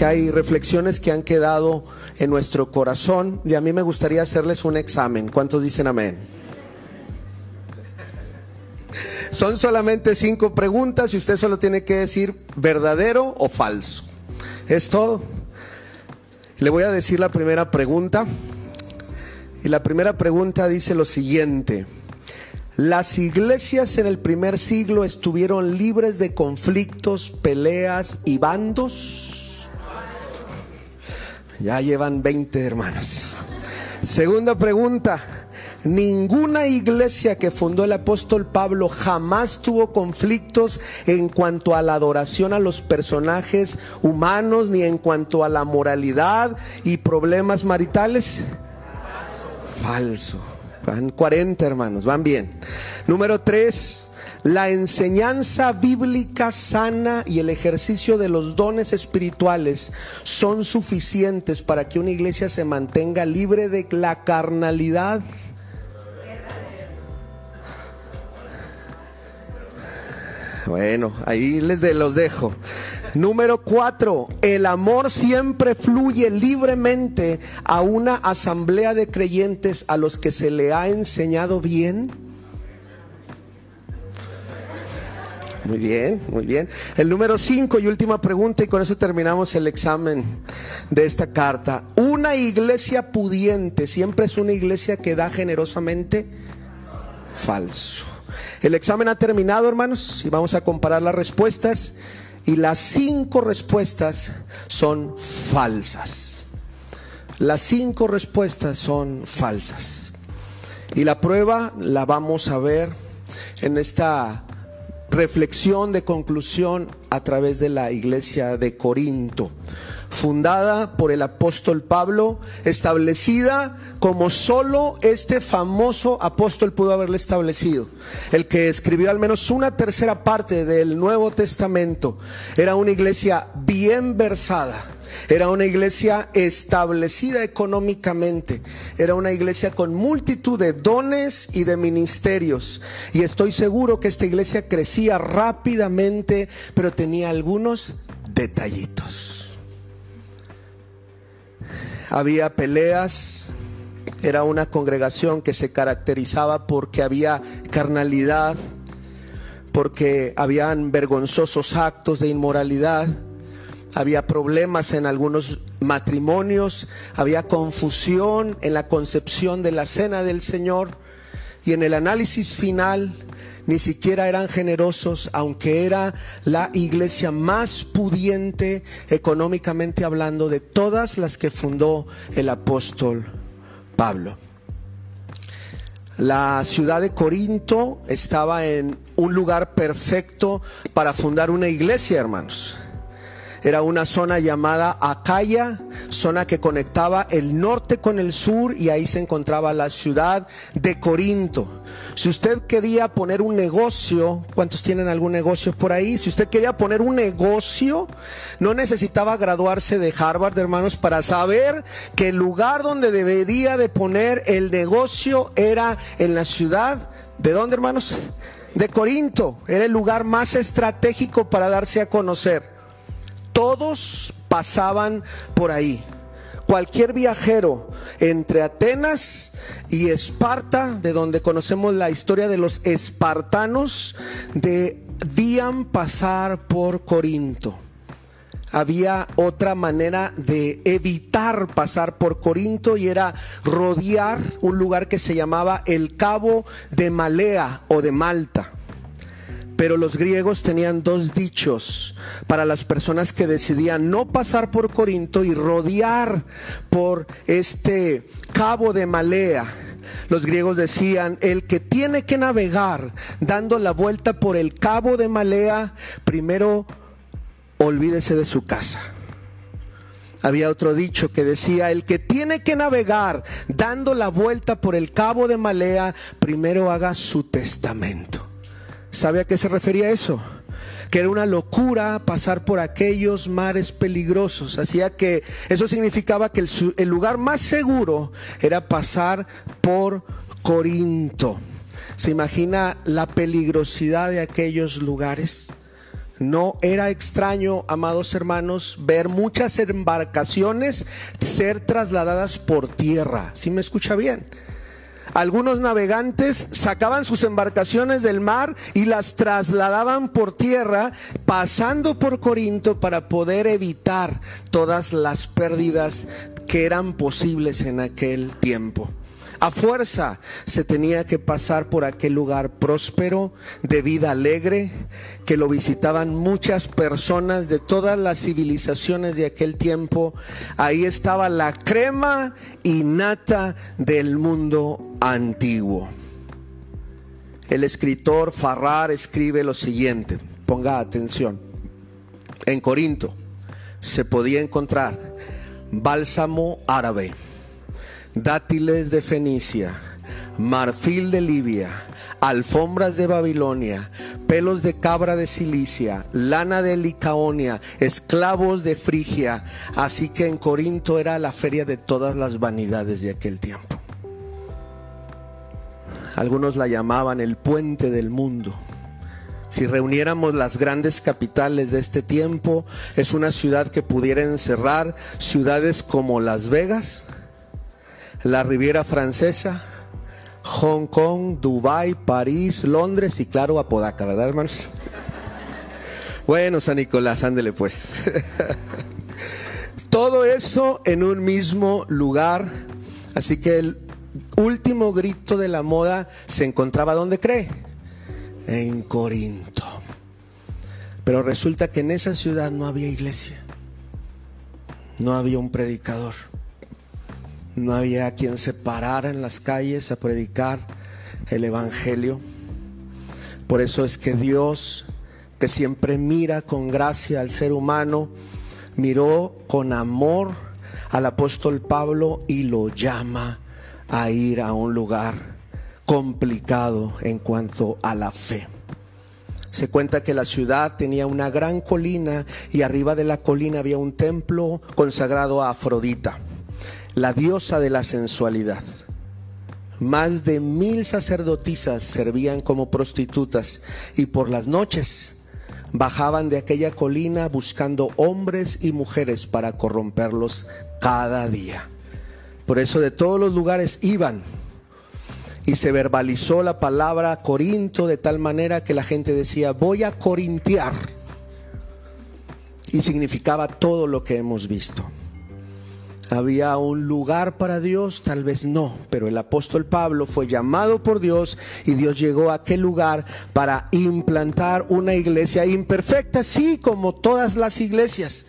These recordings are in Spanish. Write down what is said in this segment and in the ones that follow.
que hay reflexiones que han quedado en nuestro corazón y a mí me gustaría hacerles un examen. ¿Cuántos dicen amén? Son solamente cinco preguntas y usted solo tiene que decir verdadero o falso. Es todo. Le voy a decir la primera pregunta. Y la primera pregunta dice lo siguiente. Las iglesias en el primer siglo estuvieron libres de conflictos, peleas y bandos. Ya llevan 20 hermanas. Segunda pregunta. Ninguna iglesia que fundó el apóstol Pablo jamás tuvo conflictos en cuanto a la adoración a los personajes humanos ni en cuanto a la moralidad y problemas maritales. Falso. Van 40 hermanos, van bien. Número 3. La enseñanza bíblica sana y el ejercicio de los dones espirituales son suficientes para que una iglesia se mantenga libre de la carnalidad. Bueno, ahí les de, los dejo. Número cuatro, el amor siempre fluye libremente a una asamblea de creyentes a los que se le ha enseñado bien. Muy bien, muy bien. El número cinco y última pregunta y con eso terminamos el examen de esta carta. Una iglesia pudiente siempre es una iglesia que da generosamente falso. El examen ha terminado, hermanos, y vamos a comparar las respuestas. Y las cinco respuestas son falsas. Las cinco respuestas son falsas. Y la prueba la vamos a ver en esta reflexión de conclusión a través de la iglesia de Corinto, fundada por el apóstol Pablo, establecida como solo este famoso apóstol pudo haberle establecido. El que escribió al menos una tercera parte del Nuevo Testamento. Era una iglesia bien versada. Era una iglesia establecida económicamente. Era una iglesia con multitud de dones y de ministerios. Y estoy seguro que esta iglesia crecía rápidamente, pero tenía algunos detallitos. Había peleas, era una congregación que se caracterizaba porque había carnalidad, porque habían vergonzosos actos de inmoralidad, había problemas en algunos matrimonios, había confusión en la concepción de la cena del Señor y en el análisis final ni siquiera eran generosos, aunque era la iglesia más pudiente económicamente hablando de todas las que fundó el apóstol Pablo. La ciudad de Corinto estaba en un lugar perfecto para fundar una iglesia, hermanos. Era una zona llamada Acaya, zona que conectaba el norte con el sur y ahí se encontraba la ciudad de Corinto. Si usted quería poner un negocio, ¿cuántos tienen algún negocio por ahí? Si usted quería poner un negocio, no necesitaba graduarse de Harvard, hermanos, para saber que el lugar donde debería de poner el negocio era en la ciudad. ¿De dónde, hermanos? De Corinto. Era el lugar más estratégico para darse a conocer. Todos pasaban por ahí. Cualquier viajero entre Atenas y Esparta, de donde conocemos la historia de los espartanos, debían pasar por Corinto. Había otra manera de evitar pasar por Corinto y era rodear un lugar que se llamaba el Cabo de Malea o de Malta. Pero los griegos tenían dos dichos para las personas que decidían no pasar por Corinto y rodear por este cabo de Malea. Los griegos decían, el que tiene que navegar dando la vuelta por el cabo de Malea, primero olvídese de su casa. Había otro dicho que decía, el que tiene que navegar dando la vuelta por el cabo de Malea, primero haga su testamento. ¿Sabe a qué se refería eso? que era una locura pasar por aquellos mares peligrosos. Hacía que eso significaba que el, el, lugar más seguro era pasar por Corinto. ¿Se imagina la peligrosidad de aquellos lugares? No era extraño, amados hermanos, ver muchas embarcaciones ser trasladadas por tierra. ¿Sí me escucha bien? Algunos navegantes sacaban sus embarcaciones del mar y las trasladaban por tierra, pasando por Corinto para poder evitar todas las pérdidas que eran posibles en aquel tiempo. A fuerza se tenía que pasar por aquel lugar próspero, de vida alegre, que lo visitaban muchas personas de todas las civilizaciones de aquel tiempo. Ahí estaba la crema y nata del mundo antiguo. El escritor Farrar escribe lo siguiente, ponga atención. En Corinto se podía encontrar bálsamo árabe dátiles de Fenicia, marfil de Libia, alfombras de Babilonia, pelos de cabra de Cilicia, lana de Licaonia, esclavos de Frigia. Así que en Corinto era la feria de todas las vanidades de aquel tiempo. Algunos la llamaban el puente del mundo. Si reuniéramos las grandes capitales de este tiempo, es una ciudad que pudiera encerrar ciudades como Las Vegas, la Riviera Francesa, Hong Kong, Dubai, París, Londres y claro, Apodaca, ¿verdad, hermanos? Bueno, San Nicolás, ándele pues. Todo eso en un mismo lugar. Así que el último grito de la moda se encontraba, ¿dónde cree? En Corinto. Pero resulta que en esa ciudad no había iglesia. No había un predicador no había quien se parara en las calles a predicar el Evangelio. Por eso es que Dios, que siempre mira con gracia al ser humano, miró con amor al apóstol Pablo y lo llama a ir a un lugar complicado en cuanto a la fe. Se cuenta que la ciudad tenía una gran colina y arriba de la colina había un templo consagrado a Afrodita la diosa de la sensualidad. Más de mil sacerdotisas servían como prostitutas y por las noches bajaban de aquella colina buscando hombres y mujeres para corromperlos cada día. Por eso de todos los lugares iban y se verbalizó la palabra Corinto de tal manera que la gente decía, voy a corintiar. Y significaba todo lo que hemos visto. ¿Había un lugar para Dios? Tal vez no, pero el apóstol Pablo fue llamado por Dios y Dios llegó a aquel lugar para implantar una iglesia imperfecta, sí, como todas las iglesias.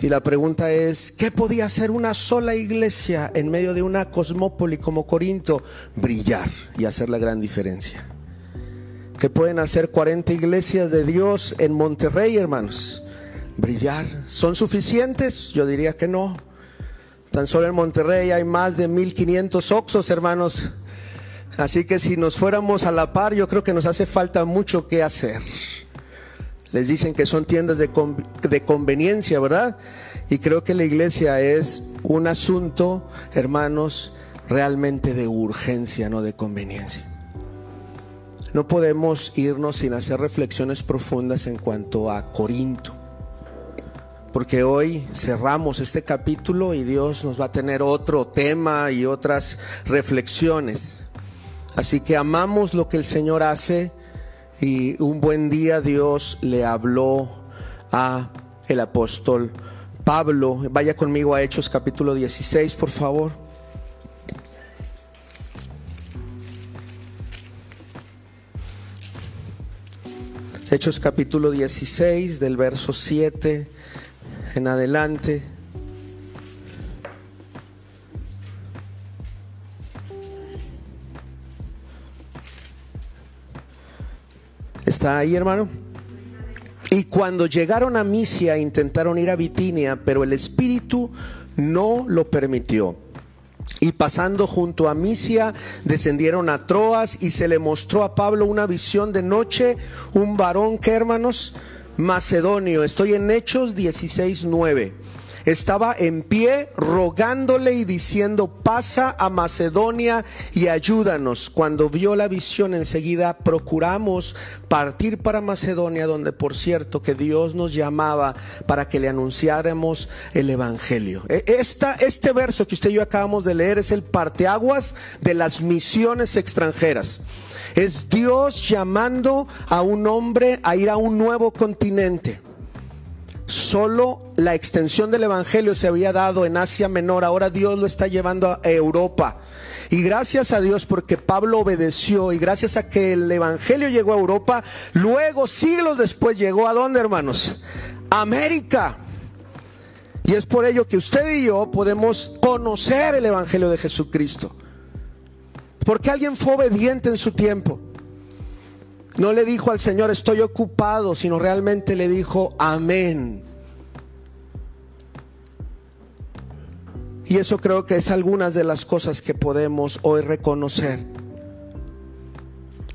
Y la pregunta es, ¿qué podía hacer una sola iglesia en medio de una cosmópoli como Corinto? Brillar y hacer la gran diferencia. ¿Qué pueden hacer 40 iglesias de Dios en Monterrey, hermanos? Brillar. ¿Son suficientes? Yo diría que no. Tan solo en Monterrey hay más de 1500 oxos, hermanos. Así que si nos fuéramos a la par, yo creo que nos hace falta mucho que hacer. Les dicen que son tiendas de, de conveniencia, ¿verdad? Y creo que la iglesia es un asunto, hermanos, realmente de urgencia, no de conveniencia. No podemos irnos sin hacer reflexiones profundas en cuanto a Corinto porque hoy cerramos este capítulo y Dios nos va a tener otro tema y otras reflexiones. Así que amamos lo que el Señor hace y un buen día Dios le habló a el apóstol Pablo. Vaya conmigo a Hechos capítulo 16, por favor. Hechos capítulo 16 del verso 7 en adelante. ¿Está ahí, hermano? Y cuando llegaron a Misia intentaron ir a Bitinia, pero el Espíritu no lo permitió. Y pasando junto a Misia, descendieron a Troas y se le mostró a Pablo una visión de noche, un varón que hermanos, macedonio. Estoy en Hechos 16:9. estaba en pie rogándole y diciendo, pasa a Macedonia y ayúdanos. Cuando vio la visión enseguida procuramos partir para Macedonia, donde por cierto que Dios nos llamaba para que le anunciáramos el Evangelio. E, esta, este verso que usted y yo acabamos de leer es el parteaguas de las misiones extranjeras. Es Dios llamando a un hombre a ir a un nuevo continente. Solo la extensión del Evangelio se había dado en Asia Menor, ahora Dios lo está llevando a Europa. Y gracias a Dios porque Pablo obedeció y gracias a que el Evangelio llegó a Europa, luego siglos después llegó a dónde hermanos? América. Y es por ello que usted y yo podemos conocer el Evangelio de Jesucristo. Porque alguien fue obediente en su tiempo. No le dijo al Señor, estoy ocupado, sino realmente le dijo, amén. Y eso creo que es algunas de las cosas que podemos hoy reconocer.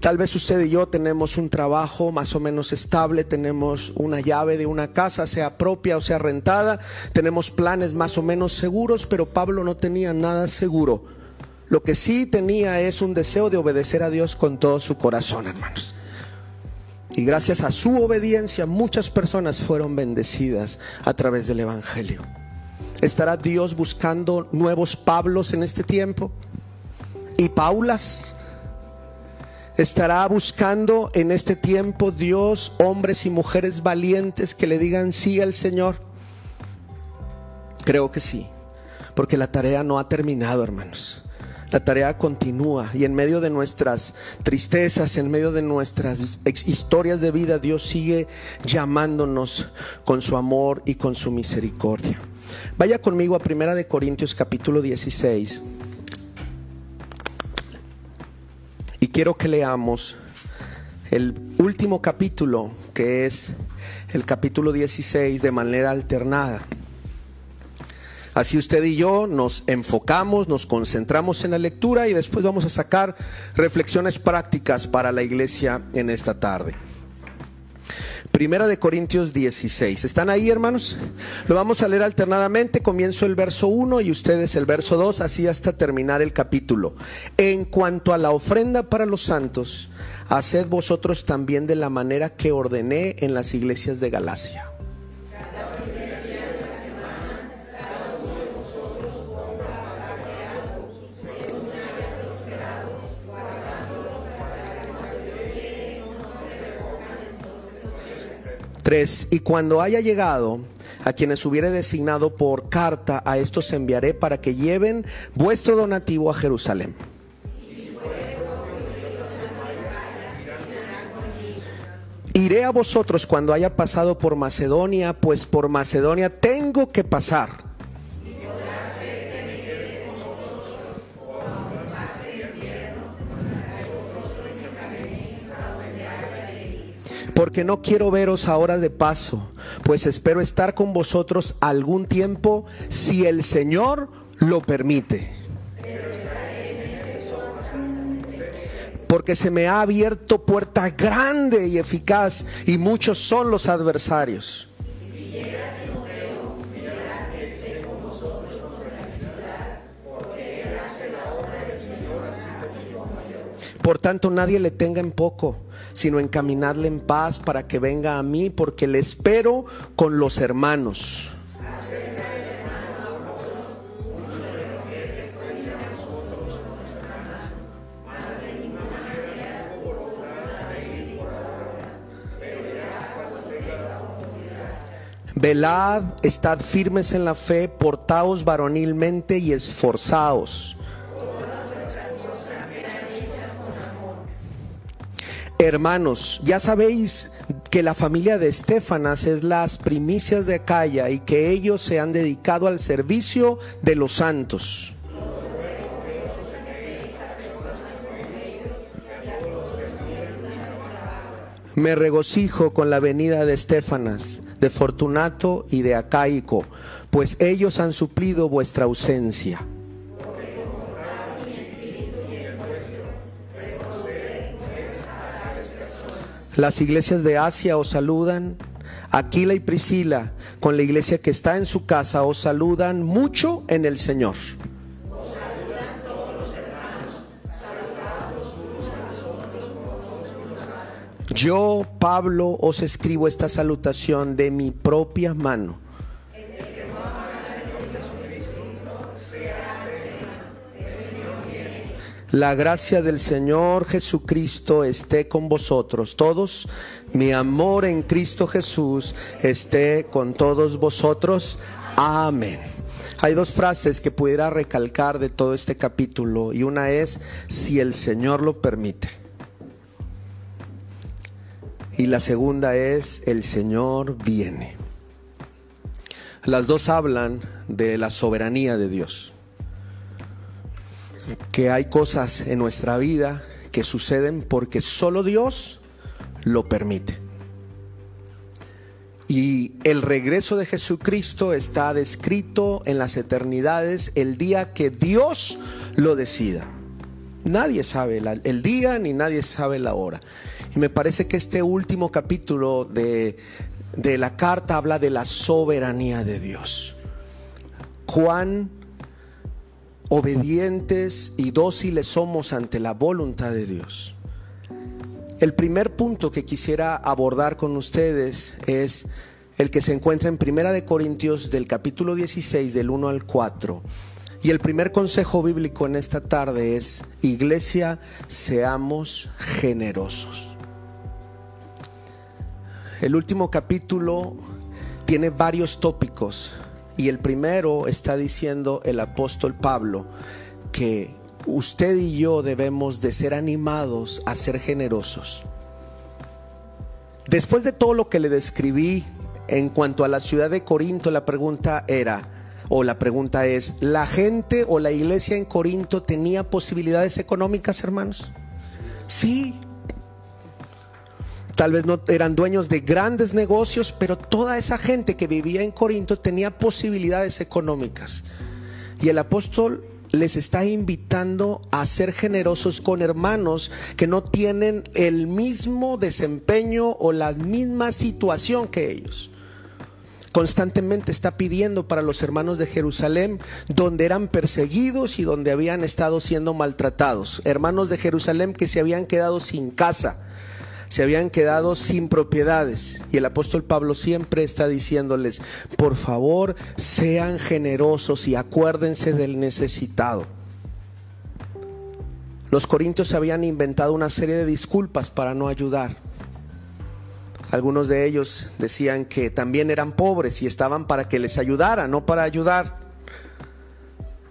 Tal vez usted y yo tenemos un trabajo más o menos estable, tenemos una llave de una casa, sea propia o sea rentada, tenemos planes más o menos seguros, pero Pablo no tenía nada seguro. Lo que sí tenía es un deseo de obedecer a Dios con todo su corazón, hermanos. Y gracias a su obediencia muchas personas fueron bendecidas a través del Evangelio. ¿Estará Dios buscando nuevos Pablos en este tiempo? ¿Y Paulas? ¿Estará buscando en este tiempo Dios hombres y mujeres valientes que le digan sí al Señor? Creo que sí, porque la tarea no ha terminado, hermanos. La tarea continúa y en medio de nuestras tristezas, en medio de nuestras historias de vida, Dios sigue llamándonos con su amor y con su misericordia. Vaya conmigo a Primera de Corintios capítulo 16. Y quiero que leamos el último capítulo, que es el capítulo 16 de manera alternada. Así usted y yo nos enfocamos, nos concentramos en la lectura y después vamos a sacar reflexiones prácticas para la iglesia en esta tarde. Primera de Corintios 16. ¿Están ahí, hermanos? Lo vamos a leer alternadamente. Comienzo el verso 1 y ustedes el verso 2, así hasta terminar el capítulo. En cuanto a la ofrenda para los santos, haced vosotros también de la manera que ordené en las iglesias de Galacia. Y cuando haya llegado a quienes hubiere designado por carta, a estos enviaré para que lleven vuestro donativo a Jerusalén. Iré a vosotros cuando haya pasado por Macedonia, pues por Macedonia tengo que pasar porque no quiero veros ahora de paso, pues espero estar con vosotros algún tiempo si el Señor lo permite. Porque se me ha abierto puerta grande y eficaz y muchos son los adversarios. Por tanto, nadie le tenga en poco sino encaminadle en paz para que venga a mí, porque le espero con los hermanos. Velad, estad firmes en la fe, portaos varonilmente y esforzaos Hermanos, ya sabéis que la familia de Estefanas es las primicias de Acaya y que ellos se han dedicado al servicio de los santos. Me regocijo con la venida de Estefanas, de Fortunato y de Acaico, pues ellos han suplido vuestra ausencia. Las iglesias de Asia os saludan. Aquila y Priscila, con la iglesia que está en su casa, os saludan mucho en el Señor. Yo, Pablo, os escribo esta salutación de mi propia mano. La gracia del Señor Jesucristo esté con vosotros todos. Mi amor en Cristo Jesús esté con todos vosotros. Amén. Hay dos frases que pudiera recalcar de todo este capítulo y una es si el Señor lo permite. Y la segunda es, el Señor viene. Las dos hablan de la soberanía de Dios. Que hay cosas en nuestra vida que suceden porque solo Dios lo permite. Y el regreso de Jesucristo está descrito en las eternidades el día que Dios lo decida. Nadie sabe el día ni nadie sabe la hora. Y me parece que este último capítulo de, de la carta habla de la soberanía de Dios. Cuán obedientes y dóciles somos ante la voluntad de Dios. El primer punto que quisiera abordar con ustedes es el que se encuentra en Primera de Corintios del capítulo 16 del 1 al 4. Y el primer consejo bíblico en esta tarde es, iglesia, seamos generosos. El último capítulo tiene varios tópicos y el primero está diciendo el apóstol Pablo que usted y yo debemos de ser animados a ser generosos. Después de todo lo que le describí en cuanto a la ciudad de Corinto, la pregunta era, o la pregunta es, ¿la gente o la iglesia en Corinto tenía posibilidades económicas, hermanos? Sí, Tal vez no eran dueños de grandes negocios, pero toda esa gente que vivía en Corinto tenía posibilidades económicas. Y el apóstol les está invitando a ser generosos con hermanos que no tienen el mismo desempeño o la misma situación que ellos. Constantemente está pidiendo para los hermanos de Jerusalén, donde eran perseguidos y donde habían estado siendo maltratados. Hermanos de Jerusalén que se habían quedado sin casa se habían quedado sin propiedades. Y el apóstol Pablo siempre está diciéndoles, por favor, sean generosos y acuérdense del necesitado. Los corintios habían inventado una serie de disculpas para no ayudar. Algunos de ellos decían que también eran pobres y estaban para que les ayudara, no para ayudar.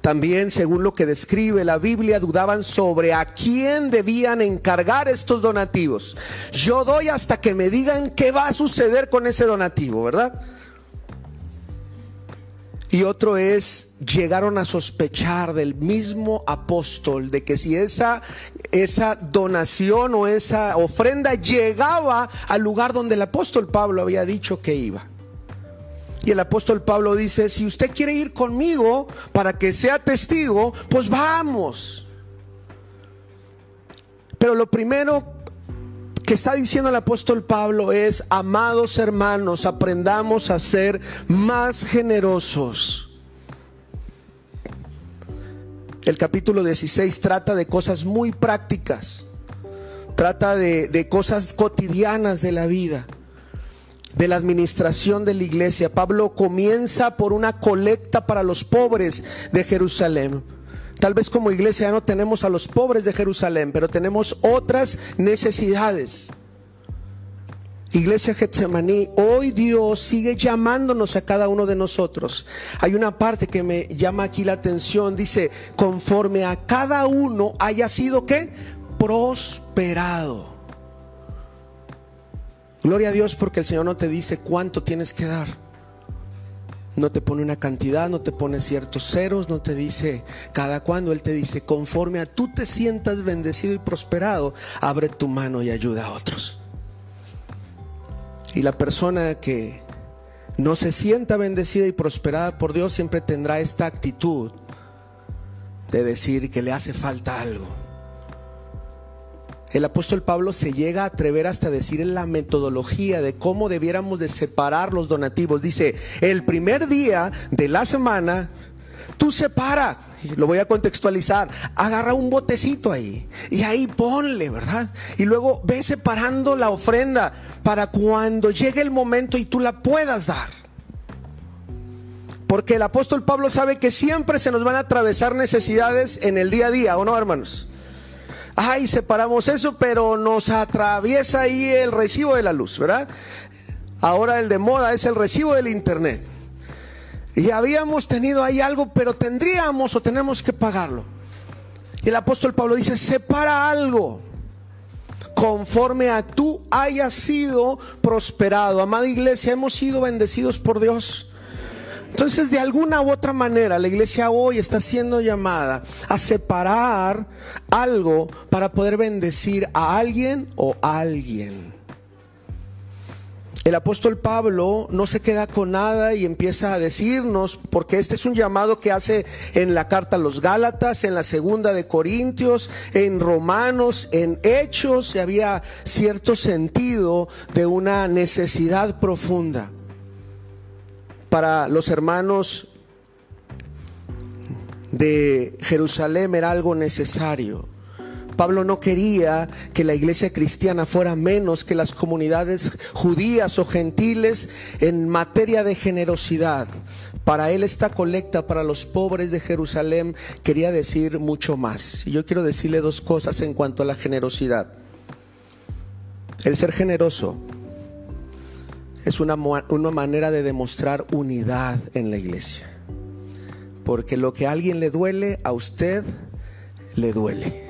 También, según lo que describe la Biblia, dudaban sobre a quién debían encargar estos donativos. Yo doy hasta que me digan qué va a suceder con ese donativo, ¿verdad? Y otro es, llegaron a sospechar del mismo apóstol de que si esa, esa donación o esa ofrenda llegaba al lugar donde el apóstol Pablo había dicho que iba. Y el apóstol Pablo dice, si usted quiere ir conmigo para que sea testigo, pues vamos. Pero lo primero que está diciendo el apóstol Pablo es, amados hermanos, aprendamos a ser más generosos. El capítulo 16 trata de cosas muy prácticas, trata de, de cosas cotidianas de la vida de la administración de la iglesia. Pablo comienza por una colecta para los pobres de Jerusalén. Tal vez como iglesia ya no tenemos a los pobres de Jerusalén, pero tenemos otras necesidades. Iglesia Getsemaní, hoy Dios sigue llamándonos a cada uno de nosotros. Hay una parte que me llama aquí la atención, dice, conforme a cada uno haya sido que prosperado. Gloria a Dios porque el Señor no te dice cuánto tienes que dar. No te pone una cantidad, no te pone ciertos ceros, no te dice cada cuando. Él te dice, conforme a tú te sientas bendecido y prosperado, abre tu mano y ayuda a otros. Y la persona que no se sienta bendecida y prosperada por Dios siempre tendrá esta actitud de decir que le hace falta algo el apóstol Pablo se llega a atrever hasta decir en la metodología de cómo debiéramos de separar los donativos. Dice, el primer día de la semana, tú separa, lo voy a contextualizar, agarra un botecito ahí y ahí ponle, ¿verdad? Y luego ve separando la ofrenda para cuando llegue el momento y tú la puedas dar. Porque el apóstol Pablo sabe que siempre se nos van a atravesar necesidades en el día a día, ¿o no, hermanos? Ay, separamos eso, pero nos atraviesa ahí el recibo de la luz, ¿verdad? Ahora el de moda es el recibo del internet. Y habíamos tenido ahí algo, pero tendríamos o tenemos que pagarlo. Y el apóstol Pablo dice, separa algo conforme a tú hayas sido prosperado. Amada iglesia, hemos sido bendecidos por Dios. Entonces, de alguna u otra manera, la iglesia hoy está siendo llamada a separar algo para poder bendecir a alguien o a alguien. El apóstol Pablo no se queda con nada y empieza a decirnos, porque este es un llamado que hace en la carta a los Gálatas, en la segunda de Corintios, en Romanos, en Hechos, y había cierto sentido de una necesidad profunda para los hermanos de Jerusalén era algo necesario. Pablo no quería que la iglesia cristiana fuera menos que las comunidades judías o gentiles en materia de generosidad. Para él esta colecta para los pobres de Jerusalén quería decir mucho más. Y yo quiero decirle dos cosas en cuanto a la generosidad. El ser generoso es una, una manera de demostrar unidad en la iglesia. Porque lo que a alguien le duele, a usted le duele.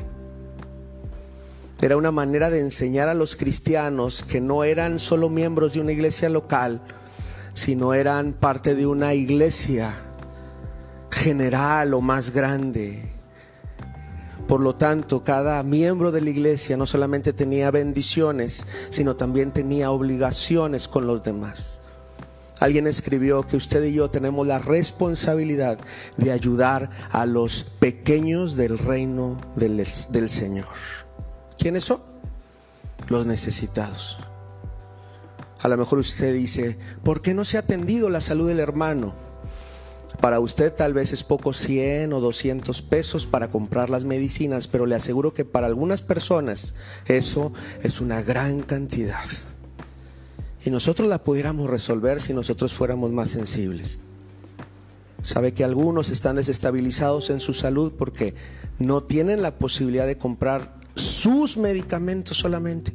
Era una manera de enseñar a los cristianos que no eran solo miembros de una iglesia local, sino eran parte de una iglesia general o más grande por lo tanto, cada miembro de la iglesia no solamente tenía bendiciones, sino también tenía obligaciones con los demás. Alguien escribió que usted y yo tenemos la responsabilidad de ayudar a los pequeños del reino del, del Señor. ¿Quiénes son? Los necesitados. A lo mejor usted dice, ¿por qué no se ha atendido la salud del hermano? Para usted tal vez es poco 100 o 200 pesos para comprar las medicinas, pero le aseguro que para algunas personas eso es una gran cantidad. Y nosotros la pudiéramos resolver si nosotros fuéramos más sensibles. Sabe que algunos están desestabilizados en su salud porque no tienen la posibilidad de comprar sus medicamentos solamente.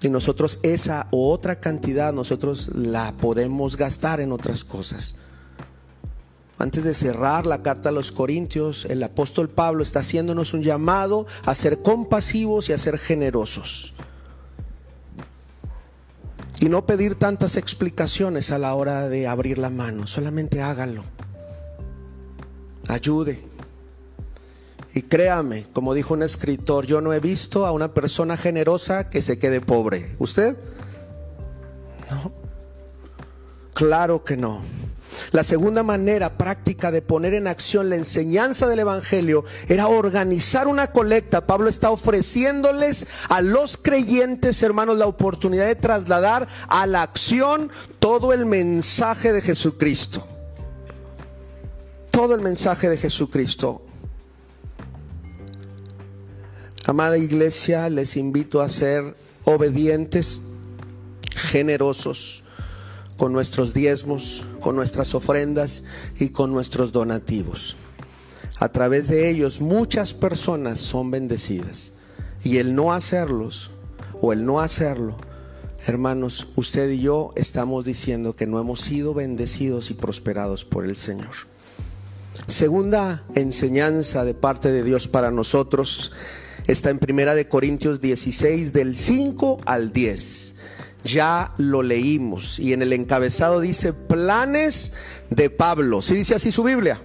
Y nosotros esa u otra cantidad nosotros la podemos gastar en otras cosas. Antes de cerrar la carta a los Corintios, el apóstol Pablo está haciéndonos un llamado a ser compasivos y a ser generosos. Y no pedir tantas explicaciones a la hora de abrir la mano, solamente háganlo. Ayude. Y créame, como dijo un escritor, yo no he visto a una persona generosa que se quede pobre. ¿Usted? No. Claro que no. La segunda manera práctica de poner en acción la enseñanza del Evangelio era organizar una colecta. Pablo está ofreciéndoles a los creyentes, hermanos, la oportunidad de trasladar a la acción todo el mensaje de Jesucristo. Todo el mensaje de Jesucristo. Amada iglesia, les invito a ser obedientes, generosos con nuestros diezmos, con nuestras ofrendas y con nuestros donativos. A través de ellos muchas personas son bendecidas. Y el no hacerlos o el no hacerlo, hermanos, usted y yo estamos diciendo que no hemos sido bendecidos y prosperados por el Señor. Segunda enseñanza de parte de Dios para nosotros está en Primera de Corintios 16 del 5 al 10 ya lo leímos y en el encabezado dice planes de Pablo. ¿Sí dice así su Biblia?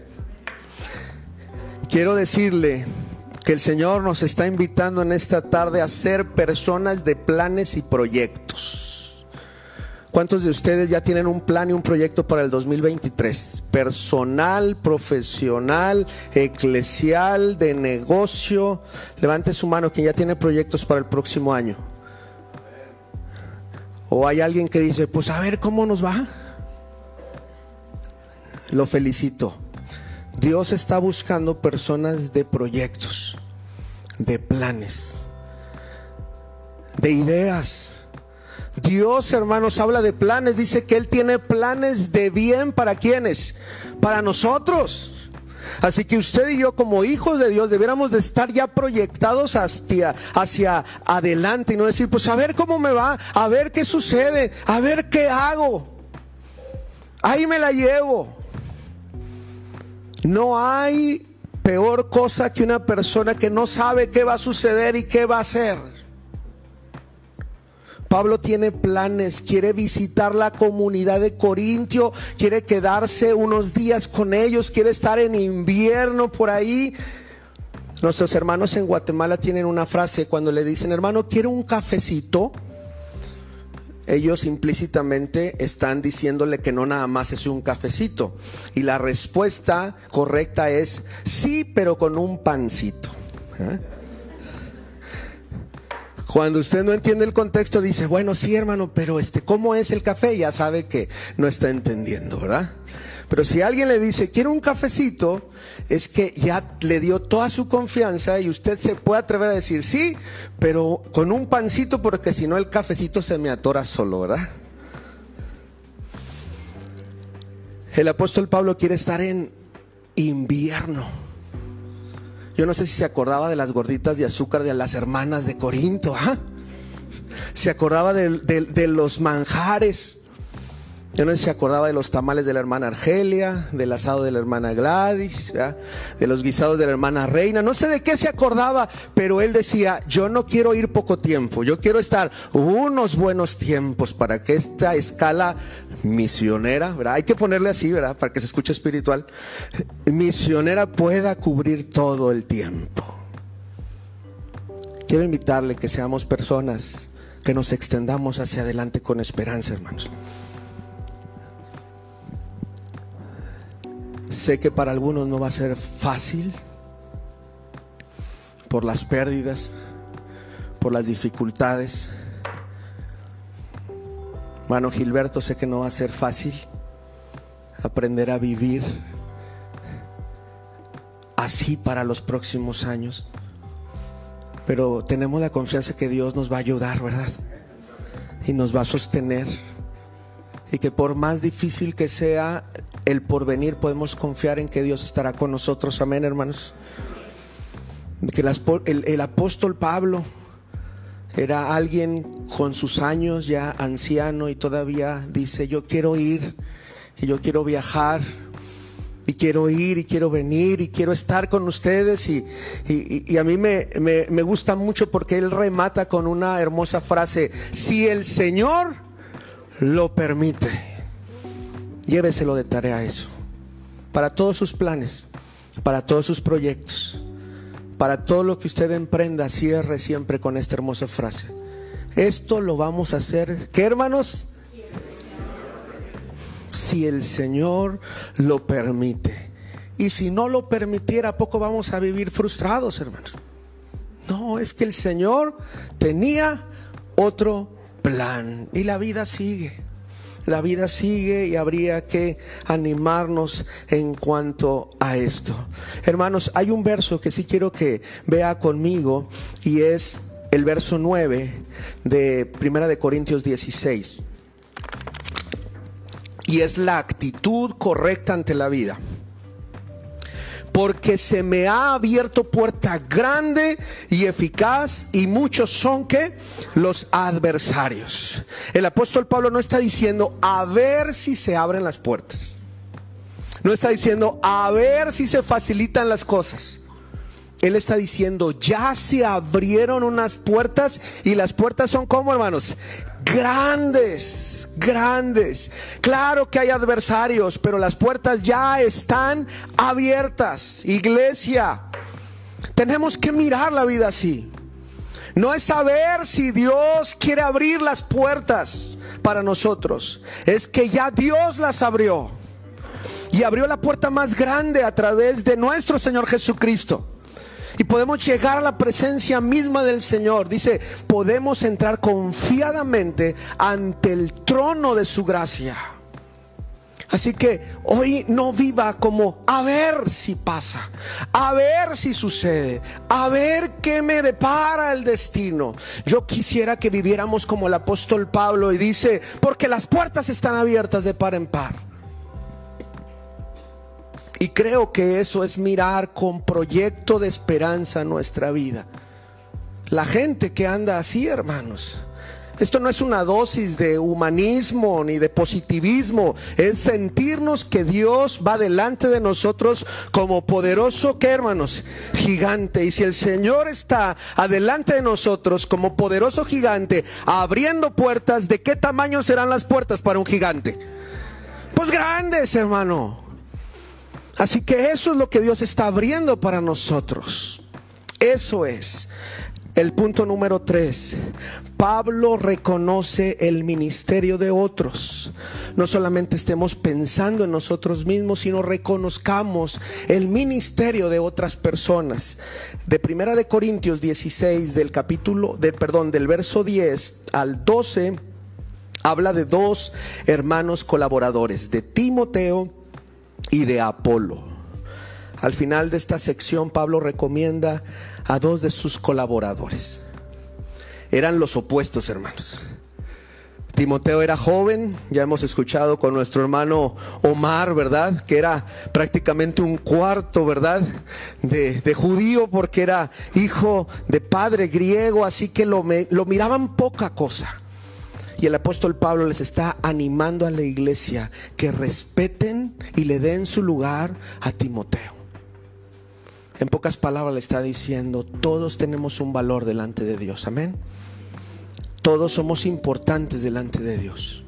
Quiero decirle que el Señor nos está invitando en esta tarde a ser personas de planes y proyectos. ¿Cuántos de ustedes ya tienen un plan y un proyecto para el 2023? Personal, profesional, eclesial, de negocio. Levante su mano quien ya tiene proyectos para el próximo año. O hay alguien que dice, pues a ver cómo nos va. Lo felicito. Dios está buscando personas de proyectos, de planes, de ideas. Dios, hermanos, habla de planes. Dice que Él tiene planes de bien para quienes, para nosotros. Así que usted y yo como hijos de Dios debiéramos de estar ya proyectados hacia, hacia adelante y no decir, pues a ver cómo me va, a ver qué sucede, a ver qué hago. Ahí me la llevo. No hay peor cosa que una persona que no sabe qué va a suceder y qué va a hacer. Pablo tiene planes, quiere visitar la comunidad de Corintio, quiere quedarse unos días con ellos, quiere estar en invierno por ahí. Nuestros hermanos en Guatemala tienen una frase cuando le dicen, hermano, ¿quiere un cafecito? ellos implícitamente están diciéndole que no nada más es un cafecito. Y la respuesta correcta es sí, pero con un pancito. ¿eh? Cuando usted no entiende el contexto, dice, bueno, sí, hermano, pero este, ¿cómo es el café? Ya sabe que no está entendiendo, ¿verdad? Pero si alguien le dice, quiero un cafecito, es que ya le dio toda su confianza y usted se puede atrever a decir, sí, pero con un pancito porque si no el cafecito se me atora solo, ¿verdad? El apóstol Pablo quiere estar en invierno. Yo no sé si se acordaba de las gorditas de azúcar de las hermanas de Corinto, ¿ah? Se acordaba de, de los manjares yo no sé si se acordaba de los tamales de la hermana Argelia, del asado de la hermana Gladys, de los guisados de la hermana Reina. No sé de qué se acordaba, pero él decía, yo no quiero ir poco tiempo, yo quiero estar unos buenos tiempos para que esta escala misionera, ¿verdad? hay que ponerle así, ¿verdad? para que se escuche espiritual, misionera pueda cubrir todo el tiempo. Quiero invitarle que seamos personas que nos extendamos hacia adelante con esperanza, hermanos. Sé que para algunos no va a ser fácil por las pérdidas, por las dificultades. Mano Gilberto, sé que no va a ser fácil aprender a vivir así para los próximos años. Pero tenemos la confianza que Dios nos va a ayudar, ¿verdad? Y nos va a sostener. Y que por más difícil que sea, el porvenir, podemos confiar en que Dios estará con nosotros. Amén, hermanos. Que el, apóstol Pablo era alguien con sus años ya anciano y todavía dice, yo quiero ir y yo quiero viajar y quiero ir y quiero venir y quiero estar con ustedes y, a mí me, me, gusta mucho porque él remata con una hermosa frase, si el Señor lo permite. Lléveselo de tarea eso. Para todos sus planes, para todos sus proyectos, para todo lo que usted emprenda, cierre siempre con esta hermosa frase. Esto lo vamos a hacer, ¿qué hermanos? Si el Señor lo permite. Y si no lo permitiera, poco vamos a vivir frustrados, hermanos. No, es que el Señor tenía otro plan y la vida sigue la vida sigue y habría que animarnos en cuanto a esto. Hermanos, hay un verso que sí quiero que vea conmigo y es el verso 9 de Primera de Corintios 16. Y es la actitud correcta ante la vida porque se me ha abierto puerta grande y eficaz y muchos son que los adversarios. El apóstol Pablo no está diciendo a ver si se abren las puertas. No está diciendo a ver si se facilitan las cosas. Él está diciendo, ya se abrieron unas puertas y las puertas son como hermanos, grandes, grandes. Claro que hay adversarios, pero las puertas ya están abiertas. Iglesia, tenemos que mirar la vida así. No es saber si Dios quiere abrir las puertas para nosotros es que ya Dios las abrió. Y abrió la puerta más grande a través de nuestro Señor Jesucristo. Y podemos llegar a la presencia misma del Señor. Dice, podemos entrar confiadamente ante el trono de su gracia. Así que hoy no viva como a ver si pasa, a ver si sucede, a ver qué me depara el destino. Yo quisiera que viviéramos como el apóstol Pablo y dice, porque las puertas están abiertas de par en par. Y creo que eso es mirar con proyecto de esperanza nuestra vida. La gente que anda así, hermanos, esto no es una dosis de humanismo ni de positivismo, es sentirnos que Dios va delante de nosotros como poderoso, ¿qué hermanos? Gigante. Y si el Señor está adelante de nosotros como poderoso gigante, abriendo puertas, ¿de qué tamaño serán las puertas para un gigante? Pues grandes, hermano. Así que eso es lo que Dios está abriendo para nosotros. Eso es. El punto número tres, Pablo reconoce el ministerio de otros. No solamente estemos pensando en nosotros mismos, sino reconozcamos el ministerio de otras personas. De Primera de Corintios 16 del capítulo de perdón, del verso 10 al 12 habla de dos hermanos colaboradores, de Timoteo y de Apolo. Al final de esta sección Pablo recomienda a dos de sus colaboradores. Eran los opuestos, hermanos. Timoteo era joven, ya hemos escuchado con nuestro hermano Omar, ¿verdad? Que era prácticamente un cuarto, ¿verdad? De, judío porque era hijo de padre griego, así que lo miraban poca cosa. Y el apóstol Pablo les está animando a la iglesia que respeten y le den su lugar a Timoteo. En pocas palabras le está diciendo, todos tenemos un valor delante de Dios, amén. Todos somos importantes delante de Dios.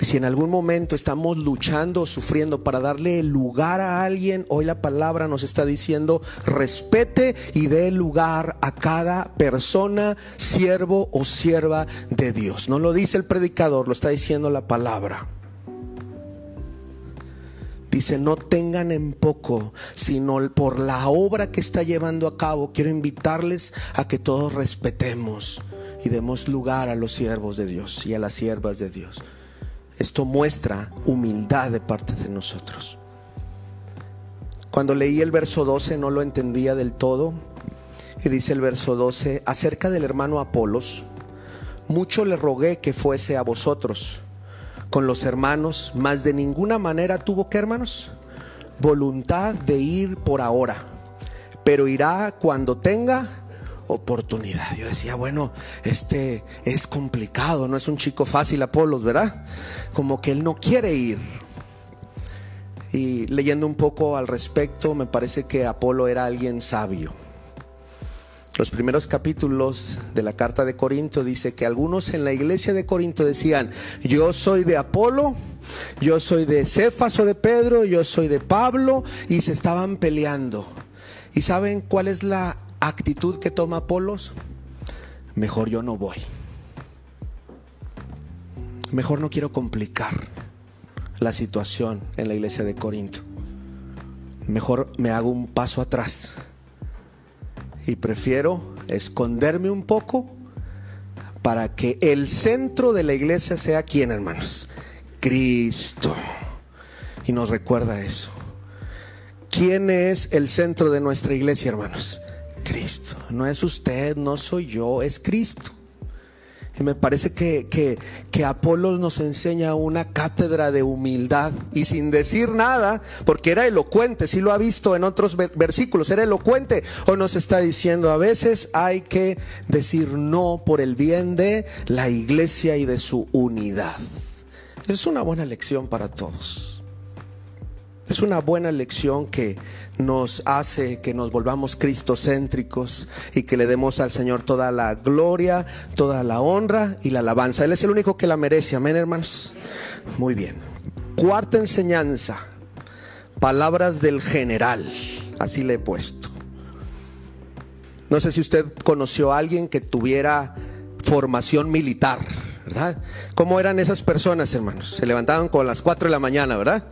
Si en algún momento estamos luchando o sufriendo para darle lugar a alguien, hoy la palabra nos está diciendo respete y dé lugar a cada persona, siervo o sierva de Dios. No lo dice el predicador, lo está diciendo la palabra. Dice, no tengan en poco, sino por la obra que está llevando a cabo. Quiero invitarles a que todos respetemos y demos lugar a los siervos de Dios y a las siervas de Dios. Esto muestra humildad de parte de nosotros. Cuando leí el verso 12 no lo entendía del todo. Y dice el verso 12, acerca del hermano Apolos, mucho le rogué que fuese a vosotros con los hermanos, mas de ninguna manera tuvo que, hermanos, voluntad de ir por ahora, pero irá cuando tenga oportunidad. Yo decía, bueno, este es complicado, no es un chico fácil Apolos, ¿verdad? Como que él no quiere ir. Y leyendo un poco al respecto, me parece que Apolo era alguien sabio los primeros capítulos de la carta de Corinto dice que algunos en la iglesia de Corinto decían, yo soy de Apolo, yo soy de Cefas o de Pedro, yo soy de Pablo, y se estaban peleando. ¿Y saben cuál es la actitud que toma Apolos? Mejor yo no voy. Mejor no quiero complicar la situación en la iglesia de Corinto. Mejor me hago un paso atrás y prefiero esconderme un poco para que el centro de la iglesia sea quién, hermanos? Cristo. Y nos recuerda eso. ¿Quién es el centro de nuestra iglesia, hermanos? Cristo. No es usted, no soy yo, es Cristo. Y me parece que, que, que Apolo nos enseña una cátedra de humildad y sin decir nada, porque era elocuente, si lo ha visto en otros versículos, era elocuente, o nos está diciendo, a veces hay que decir no por el bien de la iglesia y de su unidad. Es una buena lección para todos. Es una buena lección que nos hace que nos volvamos cristocéntricos y que le demos al Señor toda la gloria, toda la honra y la alabanza. Él es el único que la merece. Amén, hermanos. Muy bien. Cuarta enseñanza. Palabras del general. Así le he puesto. No sé si usted conoció a alguien que tuviera formación militar, ¿verdad? ¿Cómo eran esas personas, hermanos? Se levantaban con las 4 de la mañana, ¿verdad?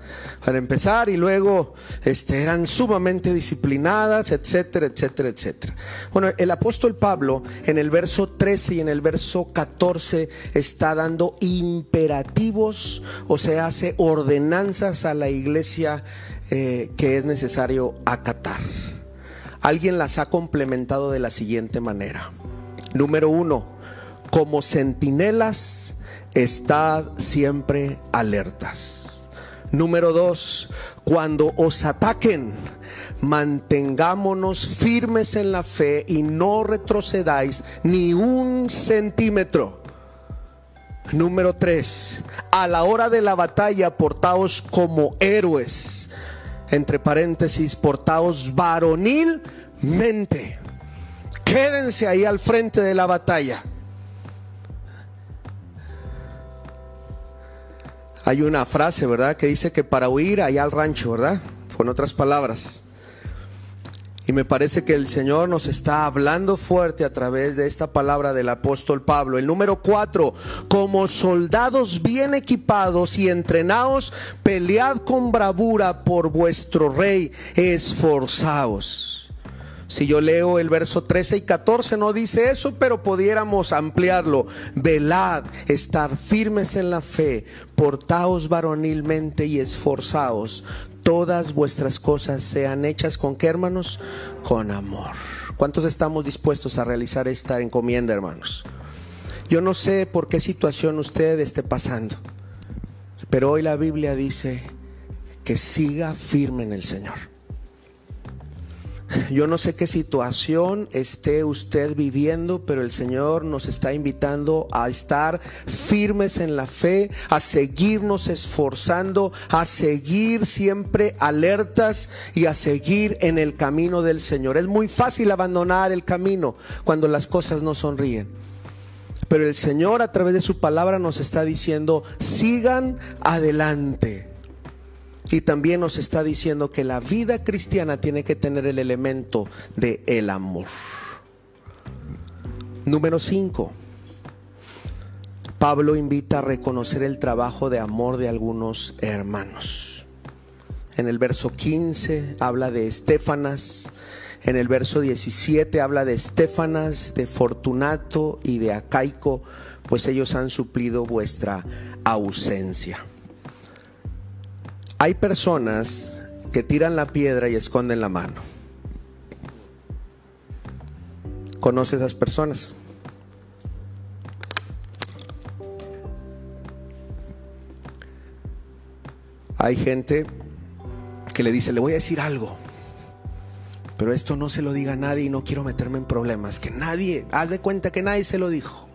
Para empezar y luego este, eran sumamente disciplinadas, etcétera, etcétera, etcétera. Bueno, el apóstol Pablo en el verso 13 y en el verso 14 está dando imperativos, o sea, hace ordenanzas a la iglesia eh, que es necesario acatar. Alguien las ha complementado de la siguiente manera. Número uno, como centinelas, estad siempre alertas. Número dos, cuando os ataquen, mantengámonos firmes en la fe y no retrocedáis ni un centímetro. Número tres, a la hora de la batalla portaos como héroes. Entre paréntesis, portaos varonilmente. Quédense ahí al frente de la batalla. Hay una frase, ¿verdad? Que dice que para huir allá al rancho, ¿verdad? Con otras palabras. Y me parece que el Señor nos está hablando fuerte a través de esta palabra del apóstol Pablo. El número cuatro, como soldados bien equipados y entrenados, pelead con bravura por vuestro rey, esforzaos. Si yo leo el verso 13 y 14 no dice eso, pero pudiéramos ampliarlo. Velad, estar firmes en la fe, portaos varonilmente y esforzaos. Todas vuestras cosas sean hechas con qué, hermanos? Con amor. ¿Cuántos estamos dispuestos a realizar esta encomienda, hermanos? Yo no sé por qué situación usted esté pasando, pero hoy la Biblia dice que siga firme en el Señor. Yo no sé qué situación esté usted viviendo, pero el Señor nos está invitando a estar firmes en la fe, a seguirnos esforzando, a seguir siempre alertas y a seguir en el camino del Señor. Es muy fácil abandonar el camino cuando las cosas no sonríen. Pero el Señor a través de su palabra nos está diciendo, sigan adelante. Y también nos está diciendo que la vida cristiana tiene que tener el elemento de el amor. Número 5. Pablo invita a reconocer el trabajo de amor de algunos hermanos. En el verso 15 habla de Estefanas, en el verso 17 habla de Estefanas, de Fortunato y de Acaico, pues ellos han suplido vuestra ausencia. Hay personas que tiran la piedra y esconden la mano. ¿Conoce esas personas? Hay gente que le dice, le voy a decir algo, pero esto no se lo diga a nadie y no quiero meterme en problemas. Que nadie, haz de cuenta que nadie se lo dijo.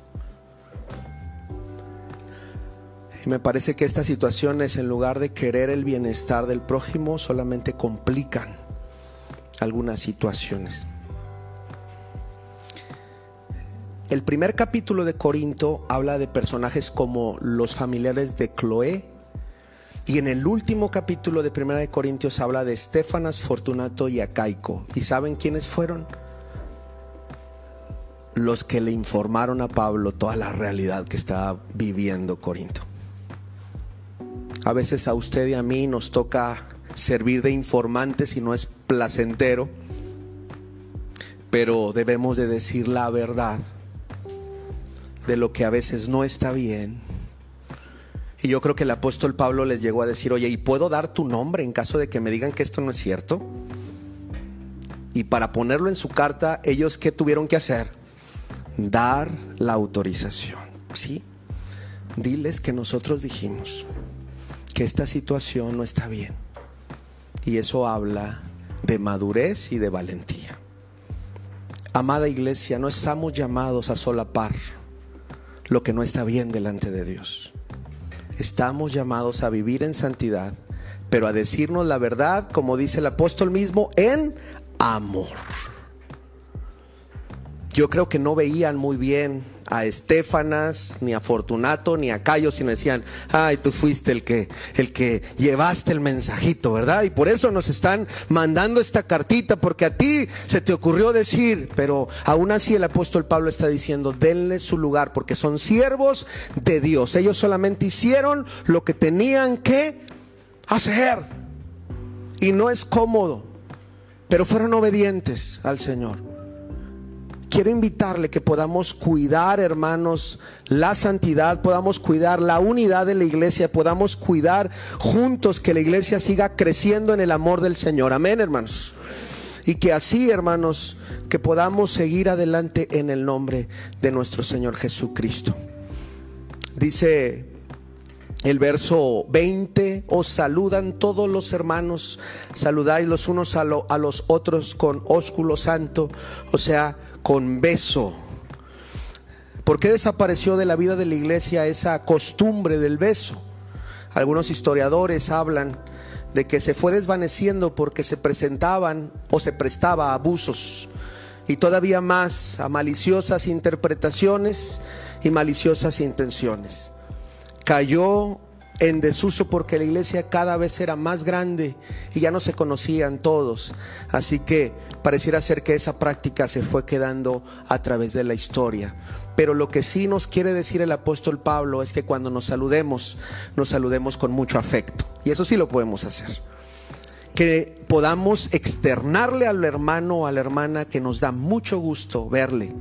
Y me parece que estas situaciones, en lugar de querer el bienestar del prójimo, solamente complican algunas situaciones. El primer capítulo de Corinto habla de personajes como los familiares de Cloé. Y en el último capítulo de Primera de Corintios habla de Estefanas, Fortunato y Acaico. ¿Y saben quiénes fueron? Los que le informaron a Pablo toda la realidad que estaba viviendo Corinto. A veces a usted y a mí nos toca servir de informantes y no es placentero, pero debemos de decir la verdad de lo que a veces no está bien. Y yo creo que el apóstol Pablo les llegó a decir, oye, ¿y puedo dar tu nombre en caso de que me digan que esto no es cierto? Y para ponerlo en su carta, ellos qué tuvieron que hacer? Dar la autorización. ¿Sí? Diles que nosotros dijimos que esta situación no está bien. Y eso habla de madurez y de valentía. Amada iglesia, no estamos llamados a solapar lo que no está bien delante de Dios. Estamos llamados a vivir en santidad, pero a decirnos la verdad, como dice el apóstol mismo, en amor. Yo creo que no veían muy bien a Estefanas, ni a Fortunato, ni a Cayo, sino decían, ay, tú fuiste el que, el que llevaste el mensajito, ¿verdad? Y por eso nos están mandando esta cartita, porque a ti se te ocurrió decir, pero aún así el apóstol Pablo está diciendo, denle su lugar, porque son siervos de Dios. Ellos solamente hicieron lo que tenían que hacer. Y no es cómodo, pero fueron obedientes al Señor quiero invitarle que podamos cuidar, hermanos, la santidad, podamos cuidar la unidad de la iglesia, podamos cuidar juntos que la iglesia siga creciendo en el amor del Señor. Amén, hermanos. Y que así, hermanos, que podamos seguir adelante en el nombre de nuestro Señor Jesucristo. Dice el verso 20, os saludan todos los hermanos, saludáis los unos a, a los otros con ósculo santo, o sea, con beso. ¿Por qué desapareció de la vida de la iglesia esa costumbre del beso? Algunos historiadores hablan de que se fue desvaneciendo porque se presentaban o se prestaba abusos y todavía más a maliciosas interpretaciones y maliciosas intenciones. Cayó en desuso porque la iglesia cada vez era más grande y ya no se conocían todos. Así que pareciera ser que esa práctica se fue quedando a través de la historia. Pero lo que sí nos quiere decir el apóstol Pablo es que cuando nos saludemos, nos saludemos con mucho afecto. Y eso sí lo podemos hacer. Que podamos externarle al hermano o a la hermana que nos da mucho gusto verle.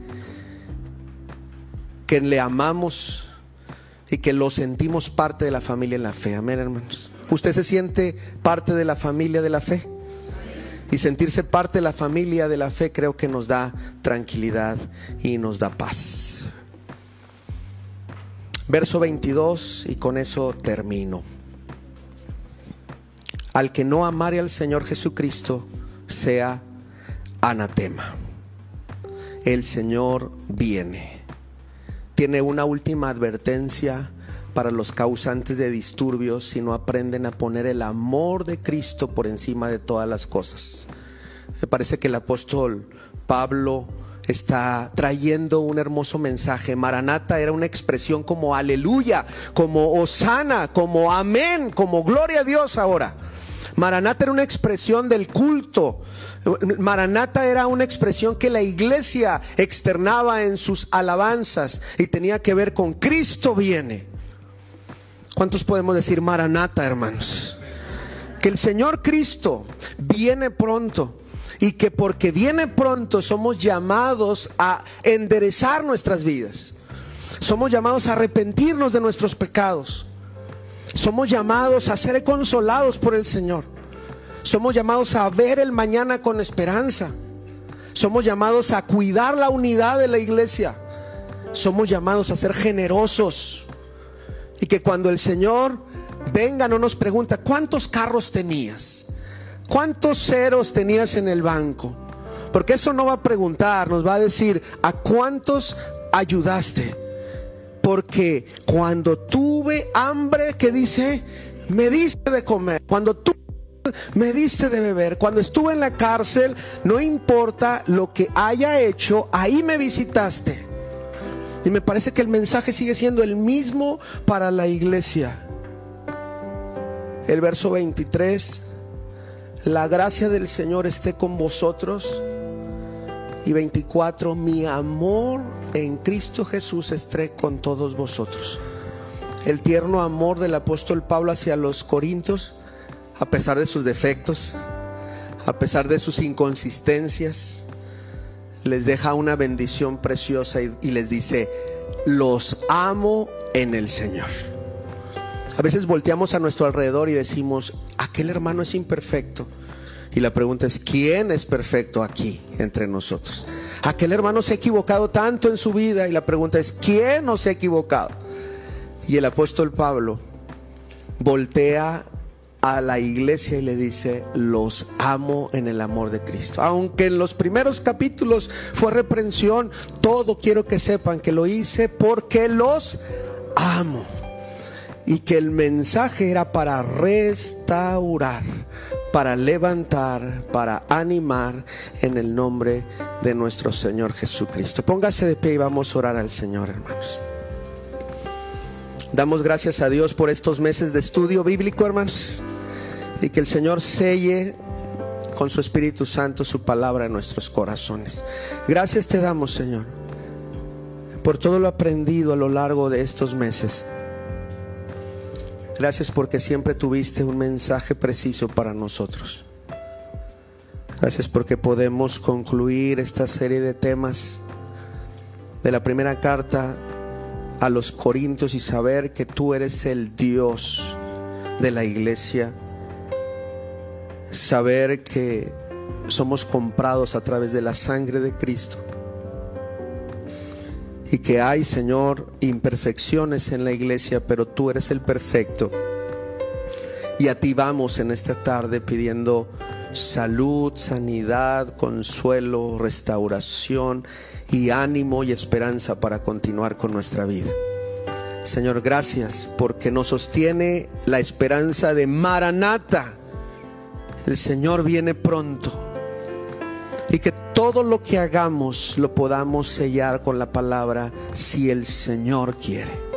Que le amamos y que lo sentimos parte de la familia en la fe. Amén, hermanos. ¿Usted se siente parte de la familia de la fe? Y sentirse parte de la familia de la fe creo que nos da tranquilidad y nos da paz. Verso 22 y con eso termino. Al que no amare al Señor Jesucristo sea anatema. El Señor viene. Tiene una última advertencia para los causantes de disturbios si no aprenden a poner el amor de Cristo por encima de todas las cosas. Me parece que el apóstol Pablo está trayendo un hermoso mensaje. Maranata era una expresión como aleluya, como osana, como amén, como gloria a Dios ahora. Maranata era una expresión del culto. Maranata era una expresión que la iglesia externaba en sus alabanzas y tenía que ver con Cristo viene. ¿Cuántos podemos decir Maranata, hermanos? Que el Señor Cristo viene pronto y que porque viene pronto somos llamados a enderezar nuestras vidas. Somos llamados a arrepentirnos de nuestros pecados. Somos llamados a ser consolados por el Señor. Somos llamados a ver el mañana con esperanza. Somos llamados a cuidar la unidad de la iglesia. Somos llamados a ser generosos. Y que cuando el Señor venga no nos pregunta, ¿cuántos carros tenías? ¿Cuántos ceros tenías en el banco? Porque eso no va a preguntar, nos va a decir, ¿a cuántos ayudaste? Porque cuando tuve hambre, que dice, me diste de comer. Cuando tú me diste de beber. Cuando estuve en la cárcel, no importa lo que haya hecho, ahí me visitaste. Y me parece que el mensaje sigue siendo el mismo para la iglesia. El verso 23, la gracia del Señor esté con vosotros. Y 24, mi amor en Cristo Jesús esté con todos vosotros. El tierno amor del apóstol Pablo hacia los corintios, a pesar de sus defectos, a pesar de sus inconsistencias, les deja una bendición preciosa y, les dice, los amo en el Señor. A veces volteamos a nuestro alrededor y decimos, aquel hermano es imperfecto. Y la pregunta es, ¿quién es perfecto aquí entre nosotros? Aquel hermano se ha equivocado tanto en su vida y la pregunta es, ¿quién no se ha equivocado? Y el apóstol Pablo voltea a la iglesia y le dice, los amo en el amor de Cristo. Aunque en los primeros capítulos fue reprensión, todo quiero que sepan que lo hice porque los amo. Y que el mensaje era para restaurar, para levantar, para animar en el nombre de nuestro Señor Jesucristo. Póngase de pie y vamos a orar al Señor, hermanos. Damos gracias a Dios por estos meses de estudio bíblico, hermanos, y que el Señor selle con su Espíritu Santo su palabra en nuestros corazones. Gracias te damos, Señor, por todo lo aprendido a lo largo de estos meses. Gracias porque siempre tuviste un mensaje preciso para nosotros. Gracias porque podemos concluir esta serie de temas de la primera carta a los Corintios y saber que tú eres el Dios de la iglesia. Saber que somos comprados a través de la sangre de Cristo. Y que hay, Señor, imperfecciones en la iglesia, pero tú eres el perfecto. Y a ti vamos en esta tarde pidiendo salud, sanidad, consuelo, restauración y ánimo y esperanza para continuar con nuestra vida. Señor, gracias porque nos sostiene la esperanza de Maranata. El Señor viene pronto. Y que todo lo que hagamos lo podamos sellar con la palabra si el Señor quiere.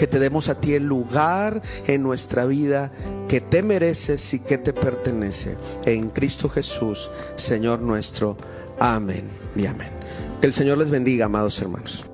Que te demos a ti el lugar en nuestra vida que te mereces y que te pertenece. En Cristo Jesús, Señor nuestro. Amén y amén. Que el Señor les bendiga, amados hermanos.